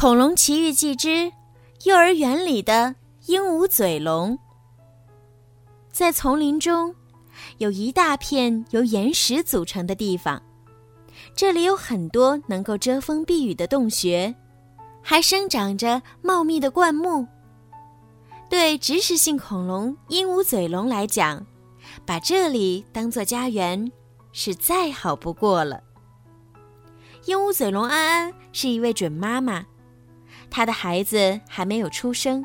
《恐龙奇遇记之幼儿园里的鹦鹉嘴龙》。在丛林中，有一大片由岩石组成的地方，这里有很多能够遮风避雨的洞穴，还生长着茂密的灌木。对植食性恐龙鹦鹉嘴龙来讲，把这里当做家园是再好不过了。鹦鹉嘴龙安安是一位准妈妈。他的孩子还没有出生，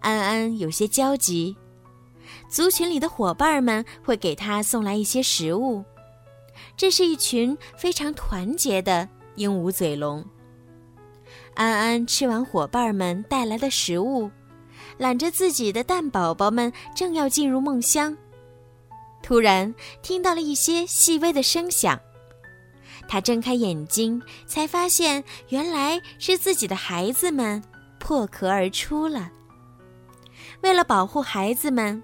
安安有些焦急。族群里的伙伴们会给他送来一些食物，这是一群非常团结的鹦鹉嘴龙。安安吃完伙伴们带来的食物，揽着自己的蛋宝宝们，正要进入梦乡，突然听到了一些细微的声响。他睁开眼睛，才发现原来是自己的孩子们破壳而出了。为了保护孩子们，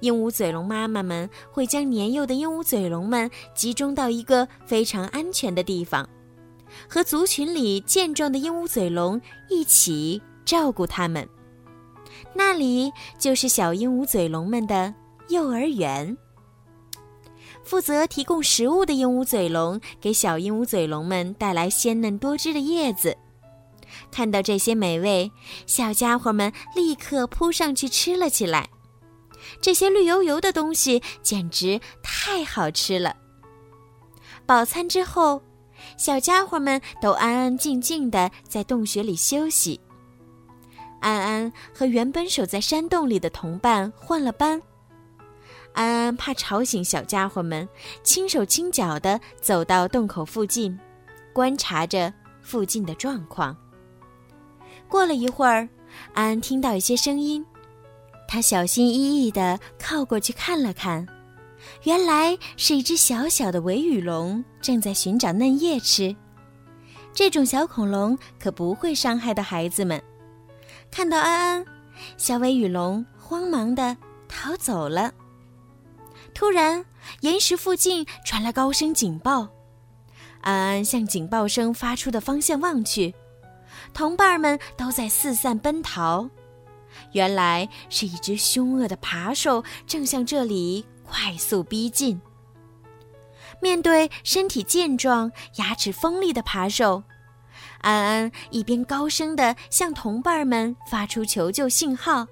鹦鹉嘴龙妈妈们会将年幼的鹦鹉嘴龙们集中到一个非常安全的地方，和族群里健壮的鹦鹉嘴龙一起照顾它们。那里就是小鹦鹉嘴龙们的幼儿园。负责提供食物的鹦鹉嘴龙给小鹦鹉嘴龙们带来鲜嫩多汁的叶子。看到这些美味，小家伙们立刻扑上去吃了起来。这些绿油油的东西简直太好吃了。饱餐之后，小家伙们都安安静静地在洞穴里休息。安安和原本守在山洞里的同伴换了班。安安怕吵醒小家伙们，轻手轻脚地走到洞口附近，观察着附近的状况。过了一会儿，安安听到一些声音，他小心翼翼地靠过去看了看，原来是一只小小的尾羽龙正在寻找嫩叶吃。这种小恐龙可不会伤害到孩子们。看到安安，小尾羽龙慌忙地逃走了。突然，岩石附近传来高声警报。安安向警报声发出的方向望去，同伴们都在四散奔逃。原来是一只凶恶的爬兽正向这里快速逼近。面对身体健壮、牙齿锋利的爬兽，安安一边高声地向同伴们发出求救信号，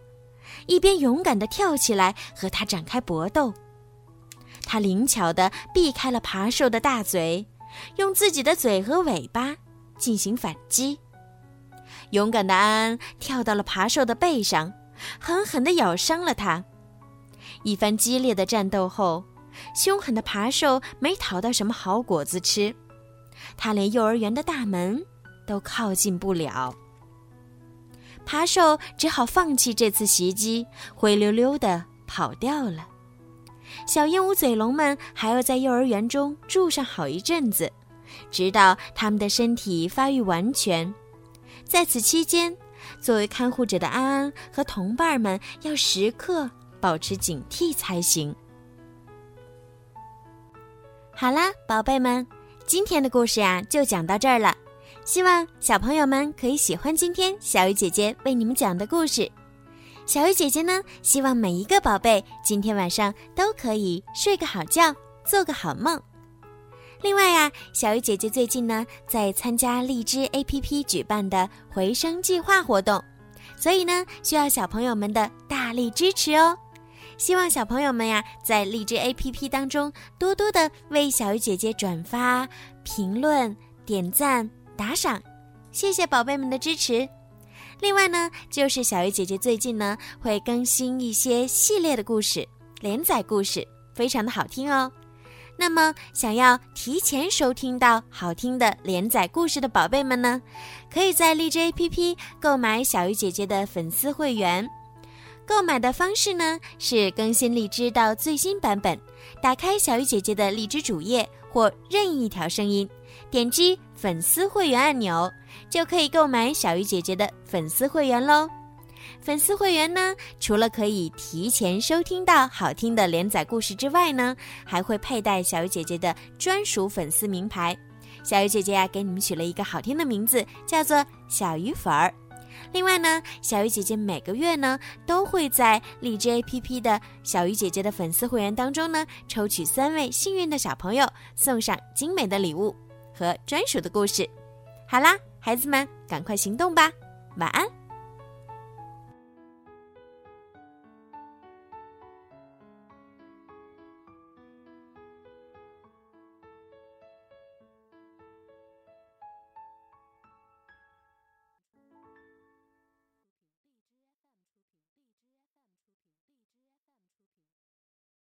一边勇敢地跳起来和它展开搏斗。他灵巧地避开了爬兽的大嘴，用自己的嘴和尾巴进行反击。勇敢的安安跳到了爬兽的背上，狠狠地咬伤了它。一番激烈的战斗后，凶狠的爬兽没讨到什么好果子吃，它连幼儿园的大门都靠近不了。爬兽只好放弃这次袭击，灰溜溜地跑掉了。小鹦鹉嘴龙们还要在幼儿园中住上好一阵子，直到他们的身体发育完全。在此期间，作为看护者的安安和同伴们要时刻保持警惕才行。好啦，宝贝们，今天的故事呀就讲到这儿了。希望小朋友们可以喜欢今天小鱼姐姐为你们讲的故事。小鱼姐姐呢，希望每一个宝贝今天晚上都可以睡个好觉，做个好梦。另外呀，小鱼姐姐最近呢在参加荔枝 APP 举办的回声计划活动，所以呢需要小朋友们的大力支持哦。希望小朋友们呀在荔枝 APP 当中多多的为小鱼姐姐转发、评论、点赞、打赏，谢谢宝贝们的支持。另外呢，就是小鱼姐姐最近呢会更新一些系列的故事、连载故事，非常的好听哦。那么，想要提前收听到好听的连载故事的宝贝们呢，可以在荔枝 APP 购买小鱼姐姐的粉丝会员。购买的方式呢是更新荔枝到最新版本，打开小鱼姐姐的荔枝主页或任意一条声音，点击粉丝会员按钮就可以购买小鱼姐姐的粉丝会员喽粉丝会员呢除了可以提前收听到好听的连载故事之外呢还会佩戴小鱼姐姐的专属粉丝名牌。小鱼姐姐啊给你们取了一个好听的名字叫做小鱼粉儿。另外呢小鱼姐姐每个月呢都会在荔枝 app 的小鱼姐姐的粉丝会员当中呢抽取三位幸运的小朋友送上精美的礼物。和专属的故事。好啦孩子们赶快行动吧。晚安。